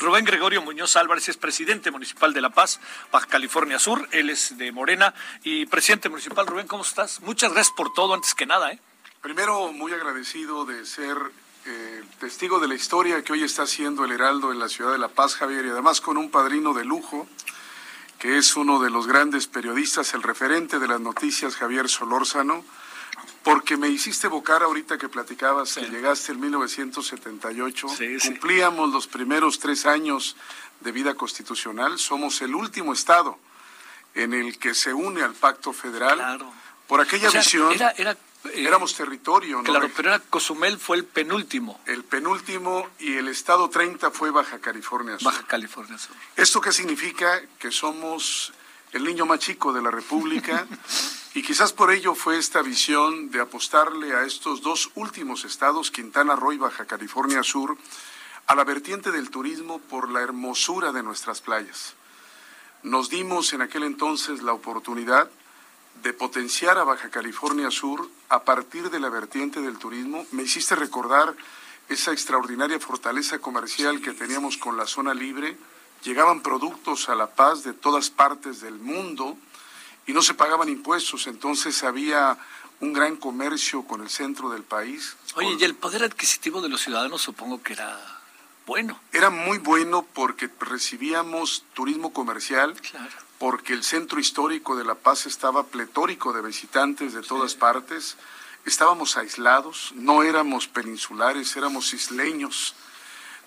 Rubén Gregorio Muñoz Álvarez es presidente municipal de La Paz, Baja California Sur. Él es de Morena y presidente municipal. Rubén, ¿cómo estás? Muchas gracias por todo, antes que nada. ¿eh? Primero, muy agradecido de ser eh, testigo de la historia que hoy está haciendo el Heraldo en la ciudad de La Paz, Javier, y además con un padrino de lujo, que es uno de los grandes periodistas, el referente de las noticias, Javier Solórzano porque me hiciste evocar ahorita que platicabas que llegaste en 1978. Cumplíamos los primeros tres años de vida constitucional. Somos el último estado en el que se une al pacto federal. Claro. Por aquella visión. Era, era, eh, éramos territorio, ¿no? Claro, pero era Cozumel fue el penúltimo. El penúltimo y el estado 30 fue Baja California Sur. Baja California Sur. ¿Esto qué significa? Que somos el niño más chico de la República. Y quizás por ello fue esta visión de apostarle a estos dos últimos estados, Quintana Roo y Baja California Sur, a la vertiente del turismo por la hermosura de nuestras playas. Nos dimos en aquel entonces la oportunidad de potenciar a Baja California Sur a partir de la vertiente del turismo. Me hiciste recordar esa extraordinaria fortaleza comercial que teníamos con la zona libre. Llegaban productos a La Paz de todas partes del mundo y no se pagaban impuestos, entonces había un gran comercio con el centro del país. Oye, y el poder adquisitivo de los ciudadanos supongo que era bueno. Era muy bueno porque recibíamos turismo comercial, porque el centro histórico de La Paz estaba pletórico de visitantes de todas partes, estábamos aislados, no éramos peninsulares, éramos isleños.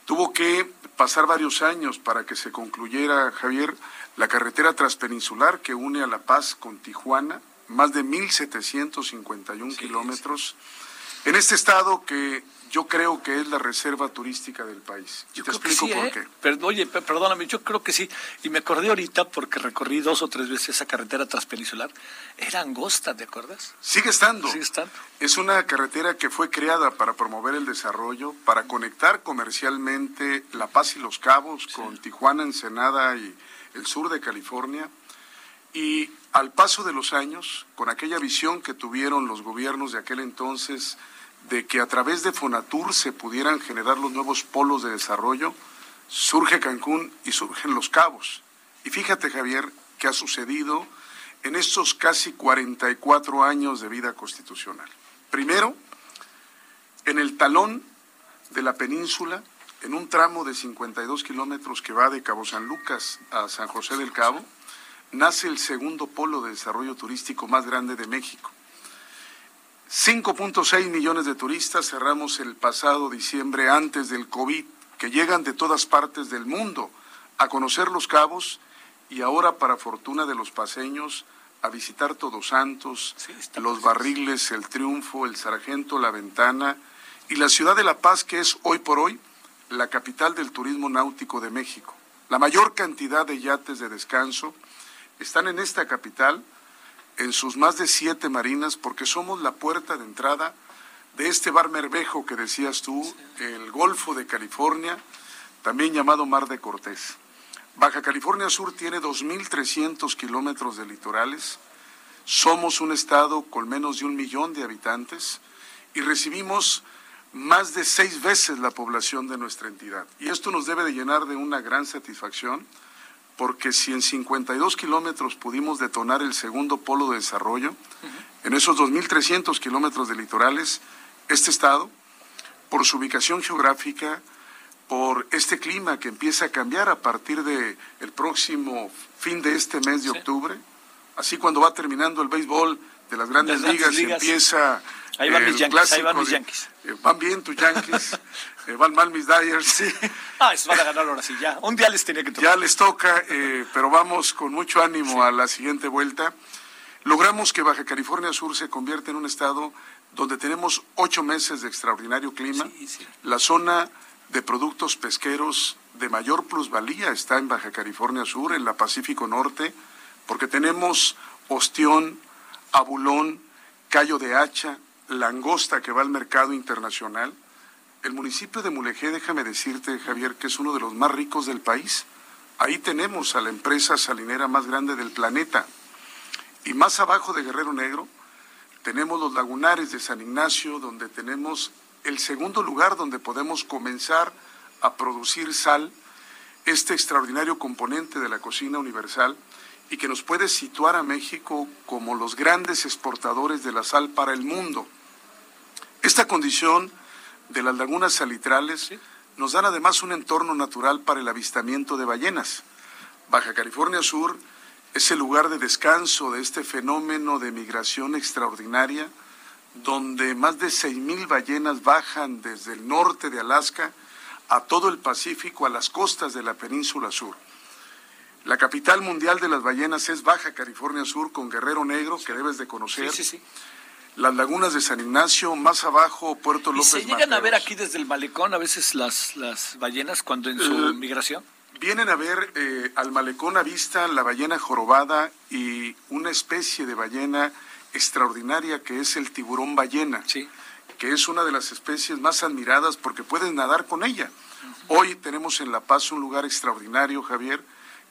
Tuvo que pasar varios años para que se concluyera, Javier, la carretera transpeninsular que une a La Paz con Tijuana, más de 1.751 kilómetros, en este estado que yo creo que es la reserva turística del país. Yo te explico por ¿eh? qué. oye, perdóname, yo creo que sí. Y me acordé ahorita porque recorrí dos o tres veces esa carretera transpeninsular. Era angosta, ¿te acuerdas? Sigue estando. Sigue estando. Es una carretera que fue creada para promover el desarrollo, para conectar comercialmente La Paz y Los Cabos con Tijuana, Ensenada y el sur de California, y al paso de los años, con aquella visión que tuvieron los gobiernos de aquel entonces de que a través de Fonatur se pudieran generar los nuevos polos de desarrollo, surge Cancún y surgen los cabos. Y fíjate, Javier, qué ha sucedido en estos casi 44 años de vida constitucional. Primero, en el talón de la península en un tramo de 52 kilómetros que va de Cabo San Lucas a San José del Cabo, nace el segundo polo de desarrollo turístico más grande de México. 5.6 millones de turistas cerramos el pasado diciembre antes del COVID, que llegan de todas partes del mundo a conocer los cabos y ahora, para fortuna de los paseños, a visitar Todos Santos, los barriles, el Triunfo, el Sargento, la Ventana y la ciudad de La Paz, que es hoy por hoy la capital del turismo náutico de México. La mayor cantidad de yates de descanso están en esta capital, en sus más de siete marinas, porque somos la puerta de entrada de este bar Mervejo que decías tú, el Golfo de California, también llamado Mar de Cortés. Baja California Sur tiene 2.300 kilómetros de litorales, somos un estado con menos de un millón de habitantes y recibimos más de seis veces la población de nuestra entidad. Y esto nos debe de llenar de una gran satisfacción, porque si en 52 kilómetros pudimos detonar el segundo polo de desarrollo, en esos 2.300 kilómetros de litorales, este estado, por su ubicación geográfica, por este clima que empieza a cambiar a partir del el próximo fin de este mes de octubre, así cuando va terminando el béisbol de las grandes, ligas, y empieza Ahí van mis Yankees, ahí van mis Yankees. Eh, van bien tus Yankees, eh, van mal mis Dyers. Sí. Ah, eso van a ganar ahora sí, ya. Un día les tenía que tocar. Ya les toca, eh, pero vamos con mucho ánimo a la siguiente vuelta. Logramos que Baja California Sur se convierta en un estado donde tenemos ocho meses de extraordinario clima. La zona de productos pesqueros de mayor plusvalía está en Baja California Sur, en la Pacífico Norte, porque tenemos ostión, abulón, callo de hacha, langosta que va al mercado internacional. El municipio de Mulegé, déjame decirte, Javier, que es uno de los más ricos del país. Ahí tenemos a la empresa salinera más grande del planeta. Y más abajo de Guerrero Negro tenemos los lagunares de San Ignacio, donde tenemos el segundo lugar donde podemos comenzar a producir sal, este extraordinario componente de la cocina universal y que nos puede situar a México como los grandes exportadores de la sal para el mundo. Esta condición de las lagunas salitrales nos dan además un entorno natural para el avistamiento de ballenas. Baja California Sur es el lugar de descanso de este fenómeno de migración extraordinaria, donde más de 6.000 ballenas bajan desde el norte de Alaska a todo el Pacífico, a las costas de la península sur. La capital mundial de las ballenas es Baja California Sur, con Guerrero Negro, que debes de conocer. Sí, sí, sí. Las lagunas de San Ignacio, más abajo, Puerto López. ¿Y se llegan a ver aquí desde el malecón a veces las, las ballenas cuando en su Eh, migración? Vienen a ver eh, al malecón a vista la ballena jorobada y una especie de ballena extraordinaria que es el tiburón ballena, Sí. que es una de las especies más admiradas porque puedes nadar con ella. Hoy tenemos en La Paz un lugar extraordinario, Javier,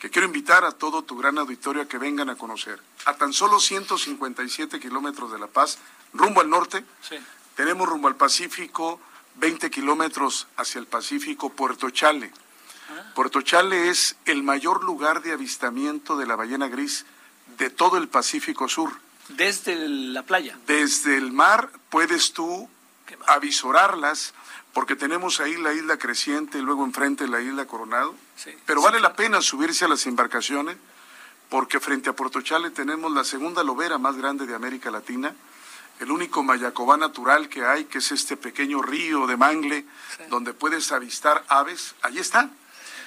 que quiero invitar a todo tu gran auditorio a que vengan a conocer. A tan solo 157 kilómetros de La Paz, rumbo al norte, Sí. tenemos rumbo al Pacífico, 20 kilómetros hacia el Pacífico, Puerto Chale. Puerto Chale es el mayor lugar de avistamiento de la ballena gris de todo el Pacífico Sur. Desde la playa. Desde el mar puedes tú avisorarlas, porque tenemos ahí la isla creciente y luego enfrente la isla Coronado. Sí. Pero Sí, vale la pena subirse a las embarcaciones, porque frente a Puerto Chale tenemos la segunda lobera más grande de América Latina, el único mayacobá natural que hay, que es este pequeño río de mangle, donde puedes avistar aves. Ahí está.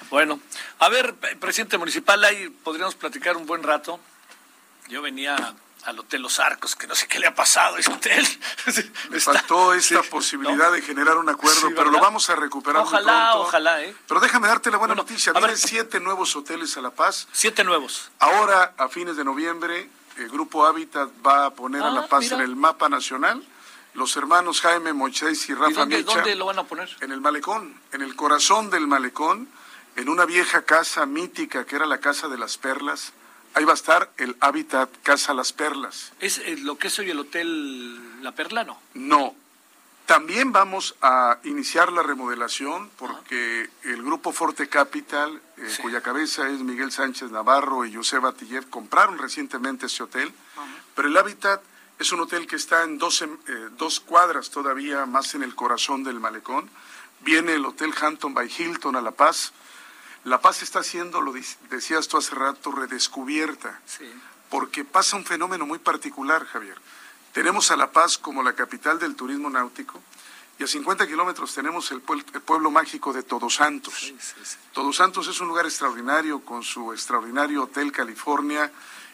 Bueno, a ver, presidente municipal, ahí podríamos platicar un buen rato. Yo venía al Hotel Los Arcos, que no sé qué le ha pasado a ese hotel. Me Está- faltó esta sí, posibilidad ¿no? de generar un acuerdo, Sí, pero lo vamos a recuperar muy Ojalá, pronto. ojalá, ¿eh? Pero déjame darte la buena Bueno, noticia. Vienen siete nuevos hoteles a La Paz. Siete nuevos. Ahora, a fines de noviembre, el Grupo Hábitat va a poner a Ah, La Paz mira. en el mapa nacional. Los hermanos Jaime Moisés y ¿Y Rafa dónde, Mecha dónde lo van a poner? en el malecón, en el corazón del malecón, en una vieja casa mítica que era la Casa de las Perlas. Ahí va a estar el Hábitat Casa Las Perlas. ¿Es eh, lo que es hoy el Hotel La Perla, no? No. También vamos a iniciar la remodelación porque el grupo Forte Capital, eh, Sí. cuya cabeza es Miguel Sánchez Navarro y José Batillev, compraron recientemente ese hotel, pero el Hábitat es un hotel que está en dos, em- eh, dos cuadras todavía más en el corazón del malecón. Viene el Hotel Hampton by Hilton a La Paz. La Paz está siendo, lo decías tú hace rato, redescubierta Sí. porque pasa un fenómeno muy particular, Javier. Tenemos a La Paz como la capital del turismo náutico y a 50 kilómetros tenemos el, puel- el pueblo mágico de Todos Santos. Sí, sí, sí. Todos Santos es un lugar extraordinario con su extraordinario Hotel California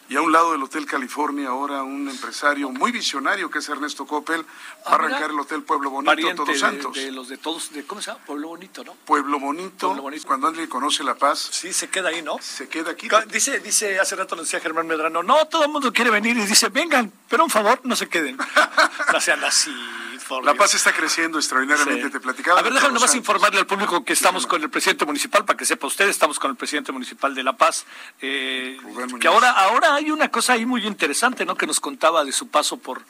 y a un lado del Hotel California ahora un empresario muy visionario que es Ernesto Coppel va a arrancar el Hotel Pueblo Bonito Todos Santos. de los de todos, de, ¿cómo se llama? Pueblo Bonito, ¿no? Pueblo Bonito, Pueblo Bonito. cuando alguien conoce La Paz, Sí, se queda ahí, ¿no? se queda aquí. Dice, dice, hace rato nos decía Germán Medrano, no, todo el mundo quiere venir y dice, vengan, pero un favor, no se queden. No sean así, La. Paz está creciendo extraordinariamente, Sí. te platicaba. A ver, déjame nomás Santos. informarle al público que estamos con el presidente municipal, para que sepa usted, estamos con el presidente municipal de La Paz. eh, que ahora, ahora hay una cosa ahí muy interesante, ¿no? Que nos contaba de su paso por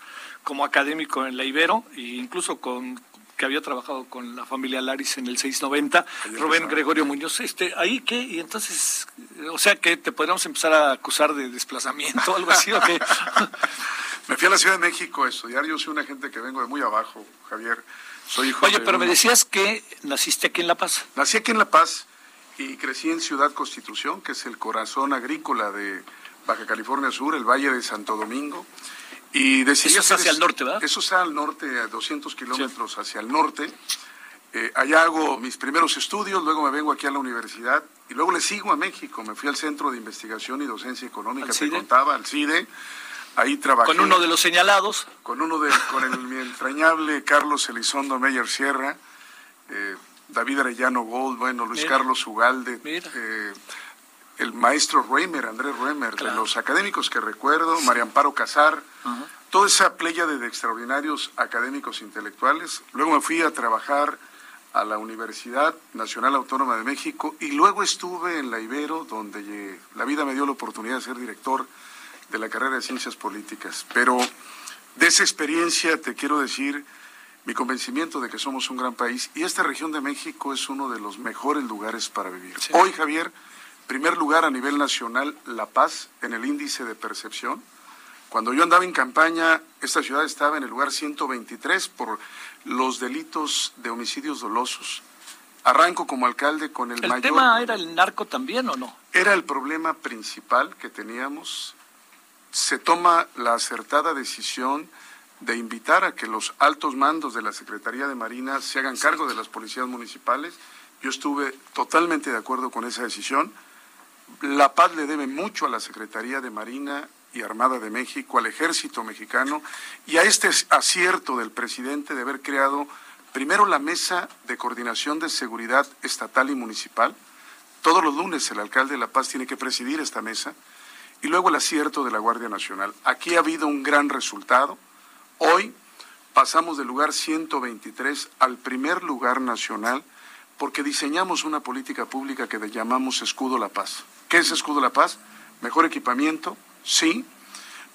como académico en la Ibero, e incluso con que había trabajado con la familia Laris en el 690, Rubén. Gregorio Muñoz, este, ahí qué, y entonces, o sea que te podríamos empezar a acusar de desplazamiento o algo así, ¿o qué? Me fui a la Ciudad de México a estudiar. Yo soy una gente que vengo de muy abajo, Javier. Soy hijo Oye, de pero me decías que naciste aquí en La Paz. Nací aquí en La Paz y crecí en Ciudad Constitución, que es el corazón agrícola de Baja California Sur, el Valle de Santo Domingo. Y decidí Eso es hacia el norte, ¿verdad? Eso está al norte, a 200 kilómetros hacia el norte. Eh, allá hago mis primeros estudios, luego me vengo aquí a la universidad y luego le sigo a México. Me fui al Centro de Investigación y Docencia Económica, ¿Al te CIDE? contaba, al CIDE. Ahí trabajé. Con uno de los señalados. Con uno de, con el, mi entrañable Carlos Elizondo Meyer Sierra, eh, David Arellano Gold, bueno, Luis Carlos Ugalde, eh, el maestro Reimer, Andrés Reimer, de los académicos que recuerdo, María Amparo Casar, toda esa playa de extraordinarios académicos intelectuales. Luego me fui a trabajar a la Universidad Nacional Autónoma de México y luego estuve en la Ibero, donde la vida me dio la oportunidad de ser director de la carrera de Ciencias Políticas. Pero de esa experiencia te quiero decir mi convencimiento de que somos un gran país y esta región de México es uno de los mejores lugares para vivir. Hoy, Javier, primer lugar a nivel nacional, La Paz en el índice de percepción. Cuando yo andaba en campaña, esta ciudad estaba en el lugar 123 por los delitos de homicidios dolosos. Arranco como alcalde con el, mayor... ¿El tema era el narco también o no? Era el problema principal que teníamos. Se toma la acertada decisión de invitar a que los altos mandos de la Secretaría de Marina se hagan cargo de las policías municipales. Yo estuve totalmente de acuerdo con esa decisión. La paz le debe mucho a la Secretaría de Marina y Armada de México, al ejército mexicano y a este acierto del presidente de haber creado primero la mesa de coordinación de seguridad estatal y municipal. Todos los lunes el alcalde de La Paz tiene que presidir esta mesa y luego el acierto de la Guardia Nacional. Aquí ha habido un gran resultado. Hoy pasamos del lugar 123 al primer lugar nacional porque diseñamos una política pública que llamamos Escudo La Paz. ¿Qué es Escudo La Paz? Mejor equipamiento, sí.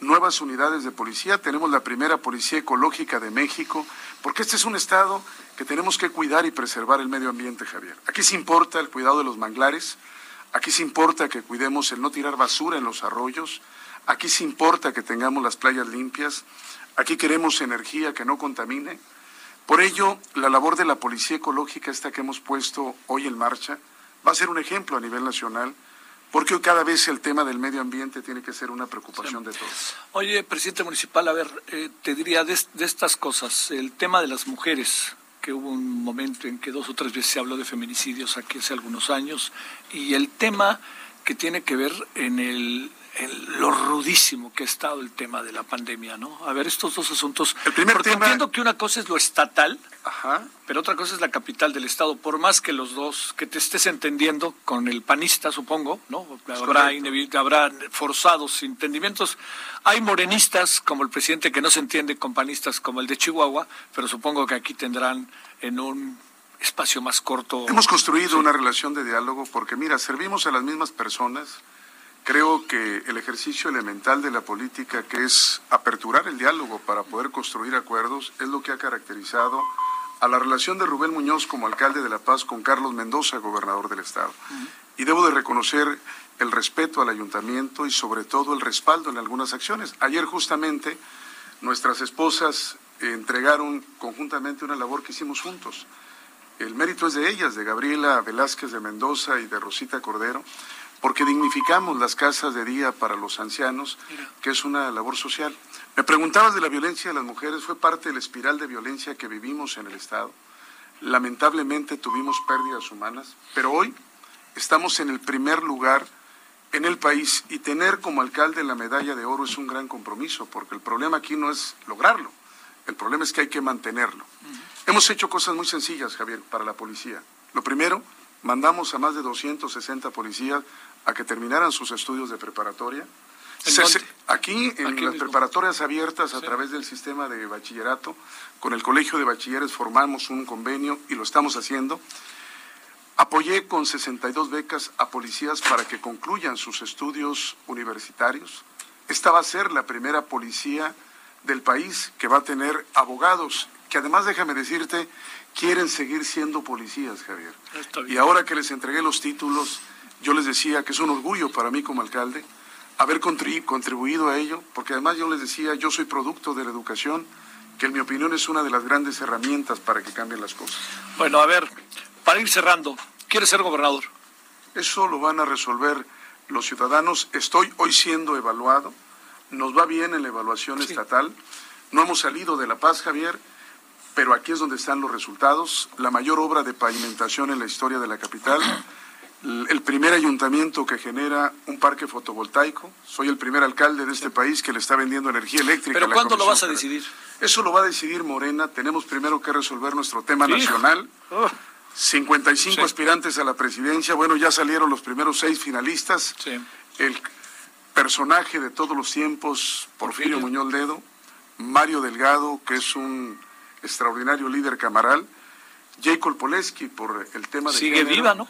Nuevas unidades de policía. Tenemos la primera policía ecológica de México, porque este es un estado que tenemos que cuidar y preservar el medio ambiente, Javier. Aquí se importa el cuidado de los manglares, aquí se importa que cuidemos el no tirar basura en los arroyos, aquí se importa que tengamos las playas limpias, aquí queremos energía que no contamine. Por ello, la labor de la Policía Ecológica, esta que hemos puesto hoy en marcha, va a ser un ejemplo a nivel nacional porque cada vez el tema del medio ambiente tiene que ser una preocupación de todos. Oye, presidente municipal, a ver, eh, te diría de, estas cosas, el tema de las mujeres, que hubo un momento en que dos o tres veces se habló de feminicidios aquí hace algunos años, y el tema que tiene que ver en el lo rudísimo que ha estado el tema de la pandemia, ¿no? A ver, estos dos asuntos. El primer porque tema... entiendo que una cosa es lo estatal, pero otra cosa es la capital del estado. Por más que los dos, que te estés entendiendo con el panista, supongo, ¿no? Habrá, habrá forzados entendimientos. Hay morenistas como el presidente que no se entiende con panistas como el de Chihuahua, pero supongo que aquí tendrán en un espacio más corto. Hemos construido una relación de diálogo porque, mira, servimos a las mismas personas Creo que el ejercicio elemental de la política, que es aperturar el diálogo para poder construir acuerdos, es lo que ha caracterizado a la relación de Rubén Muñoz como alcalde de La Paz con Carlos Mendoza, gobernador del estado. Y debo de reconocer el respeto al ayuntamiento y sobre todo el respaldo en algunas acciones. Ayer justamente nuestras esposas entregaron conjuntamente una labor que hicimos juntos. El mérito es de ellas, de Gabriela Velázquez de Mendoza y de Rosita Cordero porque dignificamos las casas de día para los ancianos, que es una labor social. Me preguntabas de la violencia de las mujeres, fue parte de la espiral de violencia que vivimos en el Estado. Lamentablemente tuvimos pérdidas humanas, pero hoy estamos en el primer lugar en el país y tener como alcalde la medalla de oro es un gran compromiso, porque el problema aquí no es lograrlo, el problema es que hay que mantenerlo. Hemos hecho cosas muy sencillas, Javier, para la policía. Lo primero, mandamos a más de 260 policías a que terminaran sus estudios de preparatoria. aquí, en las preparatorias abiertas a través del sistema de bachillerato, con el Colegio de Bachilleres formamos un convenio y lo estamos haciendo. Apoyé con 62 becas a policías para que concluyan sus estudios universitarios. Esta va a ser la primera policía del país que va a tener abogados, que además déjame decirte, quieren seguir siendo policías, Javier. Y ahora que les entregué los títulos, yo les decía que es un orgullo para mí como alcalde haber contribuido a ello, porque además yo les decía, yo soy producto de la educación, que en mi opinión es una de las grandes herramientas para que cambien las cosas. Bueno, a ver, para ir cerrando, ¿quieres ser gobernador? Eso lo van a resolver los ciudadanos. Estoy hoy siendo evaluado, nos va bien en la evaluación estatal, no hemos salido de La Paz, Javier, pero aquí es donde están los resultados, la mayor obra de pavimentación en la historia de la capital el primer ayuntamiento que genera un parque fotovoltaico. Soy el primer alcalde de este país que le está vendiendo energía eléctrica. ¿Pero cuándo lo vas a decidir? Eso lo va a decidir Morena. Tenemos primero que resolver nuestro tema nacional. 55 aspirantes a la presidencia. Bueno, ya salieron los primeros seis finalistas. El personaje de todos los tiempos, Porfirio, Muñoz Ledo. Mario Delgado, que es un extraordinario líder camaral. Jacob Poleski por el tema de Sigue viva, ¿no?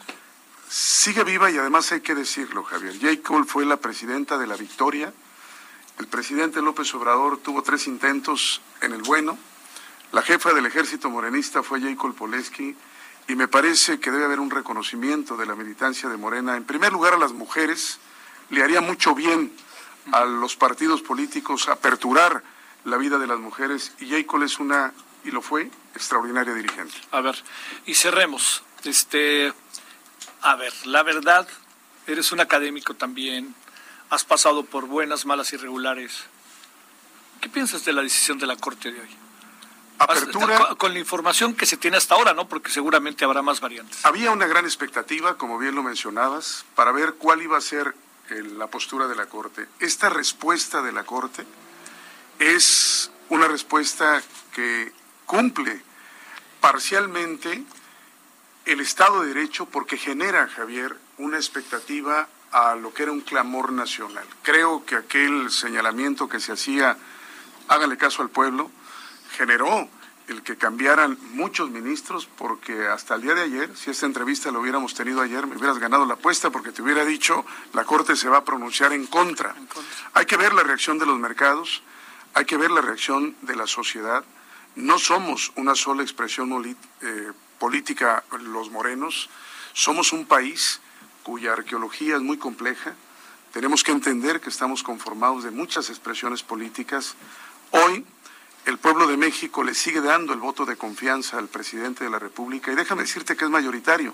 Sigue viva y además hay que decirlo, Javier. J. Cole fue la presidenta de la Victoria. El presidente López Obrador tuvo tres intentos en el bueno. La jefa del ejército morenista fue J. Cole Poleski. Y me parece que debe haber un reconocimiento de la militancia de Morena. En primer lugar, a las mujeres. Le haría mucho bien a los partidos políticos aperturar la vida de las mujeres. Y J. Cole es una, y lo fue, extraordinaria dirigente. A ver, y cerremos. Este, a ver, la verdad, eres un académico también, has pasado por buenas, malas y regulares. ¿Qué piensas de la decisión de la Corte de hoy? Apertura. Con la información que se tiene hasta ahora, ¿no? Porque seguramente habrá más variantes. Había una gran expectativa, como bien lo mencionabas, para ver cuál iba a ser la postura de la Corte. Esta respuesta de la Corte es una respuesta que cumple parcialmente el Estado de Derecho porque genera, Javier, una expectativa a lo que era un clamor nacional. Creo que aquel señalamiento que se hacía, hágale caso al pueblo, generó el que cambiaran muchos ministros, porque hasta el día de ayer, si esta entrevista lo hubiéramos tenido ayer, me hubieras ganado la apuesta porque te hubiera dicho, la Corte se va a pronunciar en contra. Hay que ver la reacción de los mercados, hay que ver la reacción de la sociedad. No somos una sola expresión eh, política los morenos, somos un país cuya arqueología es muy compleja, tenemos que entender que estamos conformados de muchas expresiones políticas. Hoy el pueblo de México le sigue dando el voto de confianza al presidente de la República y déjame decirte que es mayoritario.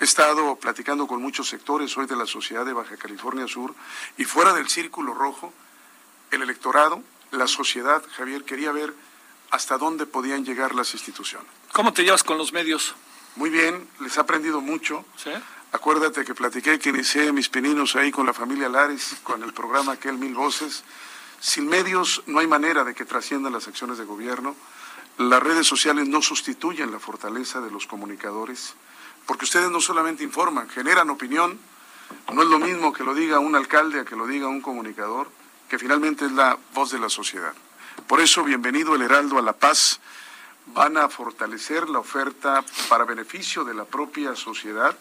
He estado platicando con muchos sectores hoy de la sociedad de Baja California Sur y fuera del círculo rojo, el electorado, la sociedad, Javier, quería ver hasta dónde podían llegar las instituciones. ¿Cómo te llevas con los medios? Muy bien, les he aprendido mucho. ¿Sí? Acuérdate que platiqué que inicié mis pininos ahí con la familia Lares, con el programa aquel Mil Voces. Sin medios no hay manera de que trasciendan las acciones de gobierno. Las redes sociales no sustituyen la fortaleza de los comunicadores, porque ustedes no solamente informan, generan opinión. No es lo mismo que lo diga un alcalde a que lo diga un comunicador, que finalmente es la voz de la sociedad. Por eso, bienvenido el Heraldo a la Paz. Van a fortalecer la oferta para beneficio de la propia sociedad,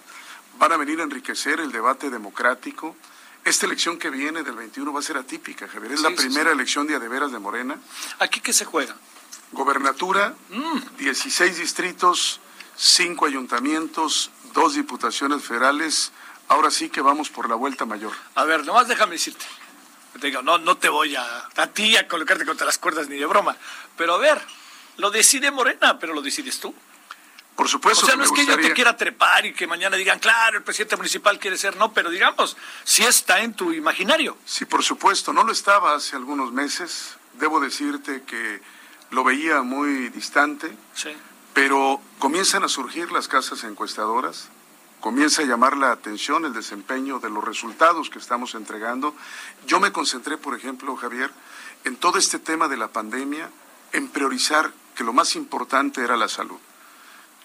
van a venir a enriquecer el debate democrático. Esta elección que viene del 21 va a ser atípica, Javier. Es la primera elección de veras de Morena. ¿Aquí qué se juega? Gobernatura, 16 mm. distritos, 5 ayuntamientos, 2 diputaciones federales. Ahora sí que vamos por la vuelta mayor. A ver, nomás déjame decirte digo, no, no te voy a, a ti a colocarte contra las cuerdas ni de broma. Pero a ver, lo decide Morena, pero lo decides tú. Por supuesto. O sea, no es que yo te quiera trepar y que mañana digan, claro, el presidente municipal quiere ser, no, pero digamos, sí está en tu imaginario. Sí, por supuesto, no lo estaba hace algunos meses. Debo decirte que lo veía muy distante, sí. pero comienzan a surgir las casas encuestadoras, comienza a llamar la atención el desempeño de los resultados que estamos entregando. Yo me concentré, por ejemplo, Javier, en todo este tema de la pandemia, en priorizar que lo más importante era la salud.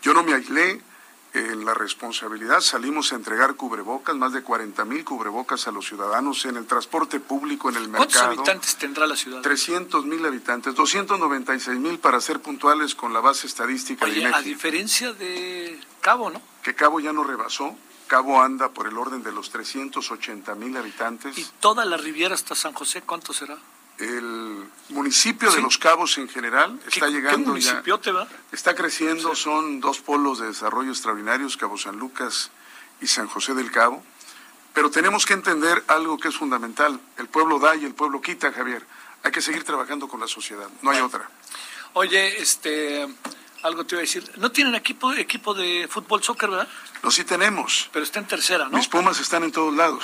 Yo no me aislé en la responsabilidad, salimos a entregar cubrebocas, más de 40 mil cubrebocas a los ciudadanos en el transporte público, en el mercado. ¿Cuántos habitantes tendrá la ciudad? 300 mil habitantes, 296 mil para ser puntuales con la base estadística Oye, a diferencia de Cabo, ¿no? Que Cabo ya no rebasó, Cabo anda por el orden de los 380 mil habitantes. ¿Y toda la Riviera hasta San José cuánto será? El municipio de Los Cabos en general está llegando ¿qué municipio te va? Está creciendo, son dos polos de desarrollo extraordinarios, Cabo San Lucas y San José del Cabo. Pero tenemos que entender algo que es fundamental. El pueblo da y el pueblo quita, Javier. Hay que seguir trabajando con la sociedad, no hay otra. Oye, este, algo te iba a decir. ¿No tienen equipo, equipo de fútbol, soccer, verdad? No, sí tenemos. Pero está en tercera, ¿no? Mis Pumas están en todos lados.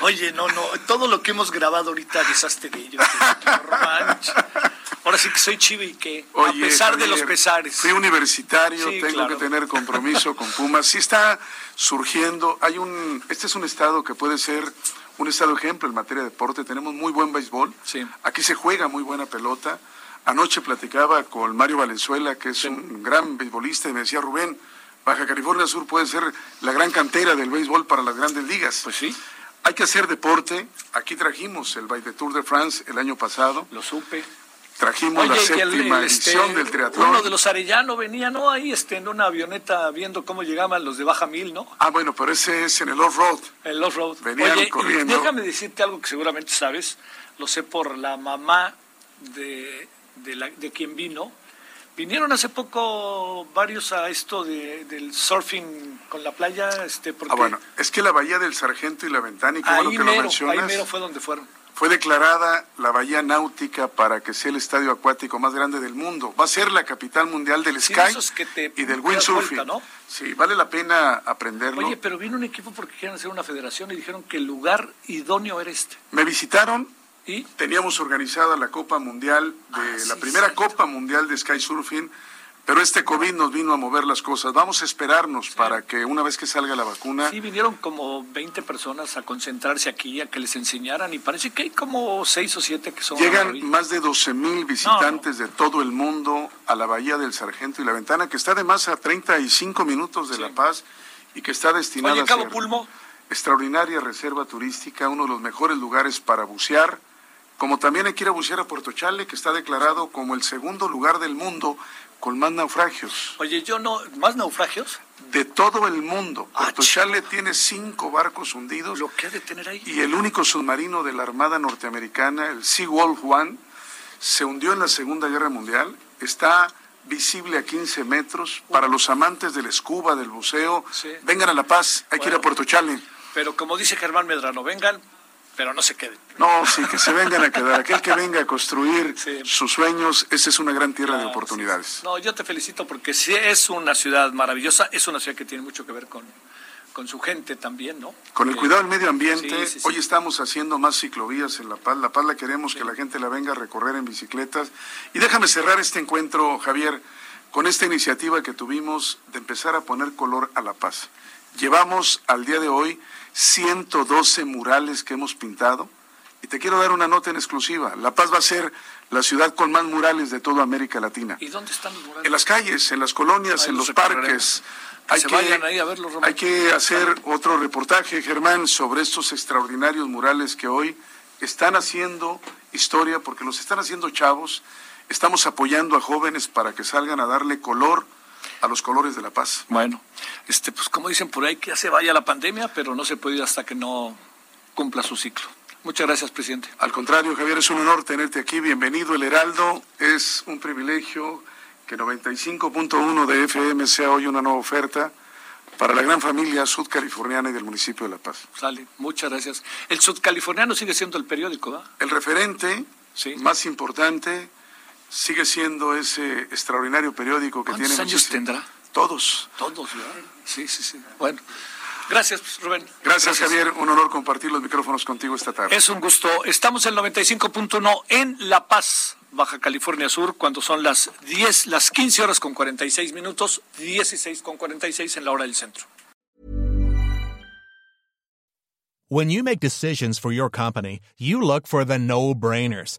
Oye, no, no, todo lo que hemos grabado ahorita desastre de ellos. Ahora sí que soy chivi que a pesar de los pesares. Fui universitario, tengo que tener compromiso con Pumas. Sí está surgiendo, hay un, este es un estado que puede ser un estado ejemplo en materia de deporte. Tenemos muy buen béisbol. Sí. Aquí se juega muy buena pelota. Anoche platicaba con Mario Valenzuela, que es un gran beisbolista, y me decía, Rubén, Baja California Sur puede ser la gran cantera del béisbol para las grandes ligas. Pues sí. Hay que hacer deporte. Aquí trajimos el Baile Tour de France el año pasado. Lo supe. Trajimos la séptima este, edición del triatlón. Uno de los Arellano venía, ¿no? Ahí este, en una avioneta viendo cómo llegaban los de Baja Mil, ¿no? Ah, bueno, pero ese es en el off-road. El off-road. Venían Oye, corriendo. Déjame decirte algo que seguramente sabes. Lo sé por la mamá de, de, la, de quien vino. Vinieron hace poco varios a esto de, del surfing con la playa. Este, porque... Ah, bueno, es que la Bahía del Sargento y la Ventana, y qué bueno que lo mencionas. Ahí mero fue donde fueron fue declarada la bahía náutica para que sea el estadio acuático más grande del mundo. Va a ser la capital mundial del sky y del windsurfing. ¿no? Sí, vale la pena aprenderlo. Oye, pero vino un equipo porque querían hacer una federación y dijeron que el lugar idóneo era este. Me visitaron y teníamos organizada la Copa Mundial de ah, la primera Copa Mundial de Sky Surfing pero este COVID nos vino a mover las cosas. Vamos a esperarnos para que una vez que salga la vacuna... Sí, vinieron como 20 personas a concentrarse aquí, a que les enseñaran y parece que hay como 6 o 7 que son... Llegan más de 12 mil visitantes de todo el mundo a la Bahía del Sargento y la Ventana, que está además a 35 minutos de La Paz y que está destinada a ser Pulmo. extraordinaria reserva turística, uno de los mejores lugares para bucear, como también hay que ir a bucear a Puerto Chale, que está declarado como el segundo lugar del mundo con más naufragios. Oye, yo no, ¿más naufragios? De todo el mundo. Ah, Puerto Chale tiene cinco barcos hundidos. Lo que ha de tener ahí. Y el único submarino de la Armada norteamericana, el Sea Wolf One, se hundió en la Segunda Guerra Mundial. Está visible a 15 metros. Para los amantes del escuba, del buceo, vengan a La Paz, hay que ir a Puerto Chale. Pero como dice Germán Medrano, vengan pero no se queden. No, sí, que se vengan a quedar. Aquel que venga a construir sus sueños, esa es una gran tierra de oportunidades. No, yo te felicito porque sí es una ciudad maravillosa, es una ciudad que tiene mucho que ver con, con su gente también, ¿no? Con el cuidado del medio ambiente. Hoy estamos haciendo más ciclovías en La Paz. La Paz la queremos que la gente la venga a recorrer en bicicletas. Y déjame cerrar este encuentro, Javier, con esta iniciativa que tuvimos de empezar a poner color a La Paz. Llevamos al día de hoy 112 murales que hemos pintado. Y te quiero dar una nota en exclusiva. La Paz va a ser la ciudad con más murales de toda América Latina. ¿Y dónde están los murales? En las calles, en las colonias, en los parques. hay, que, hay que hacer otro reportaje, Germán, sobre estos extraordinarios murales que hoy están haciendo historia, porque los están haciendo chavos. Estamos apoyando a jóvenes para que salgan a darle color a los colores de la paz. Bueno, este, pues como dicen por ahí, que ya se vaya la pandemia, pero no se puede ir hasta que no cumpla su ciclo. Muchas gracias, presidente. Al contrario, Javier, es un honor tenerte aquí. Bienvenido, El Heraldo. Es un privilegio que 95.1 de FM sea hoy una nueva oferta para la gran familia sudcaliforniana y del municipio de La Paz. Sale, muchas gracias. El sudcaliforniano sigue siendo el periódico, ¿va? El referente sí. más importante sigue siendo ese extraordinario periódico que tiene. ¿Cuántos años tendrá? Todos. Todos, ¿verdad? Sí, sí, sí. Bueno. Gracias, Rubén. Gracias, Javier. Un honor compartir los micrófonos contigo esta tarde. Es un gusto. Estamos en 95.1 en La Paz, Baja California Sur, cuando son las 10, las 15 horas con 46 minutos, 16 con 46 en la hora del centro. When you make decisions for your company, you look for the no-brainers.